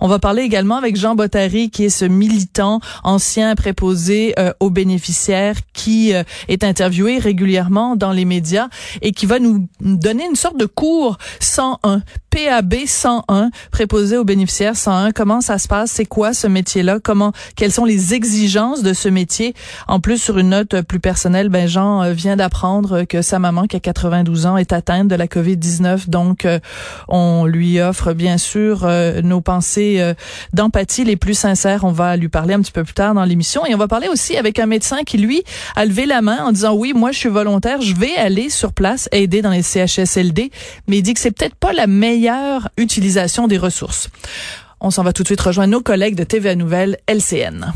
On va parler également avec Jean Bottary, qui est ce militant ancien préposé euh, aux bénéficiaires, qui euh, est interviewé régulièrement dans les médias et qui va nous donner une sorte de cours 101, PAB 101, préposé aux bénéficiaires 101. Comment ça se passe? C'est quoi ce métier-là? Comment, quelles sont les exigences de ce métier? En plus, sur une note plus personnelle, ben Jean euh, vient d'apprendre que sa maman, qui a 92 ans, est atteinte de la COVID-19. Donc, on lui offre bien sûr nos pensées euh, d'empathie les plus sincères. On va lui parler un petit peu plus tard dans l'émission et on va parler aussi avec un médecin qui lui a levé la main en disant oui, moi je suis volontaire, je vais aller sur place aider dans les CHSLD, mais il dit que c'est peut-être pas la utilisation des ressources. On s'en va tout de suite rejoindre nos collègues de TVA Nouvelle LCN.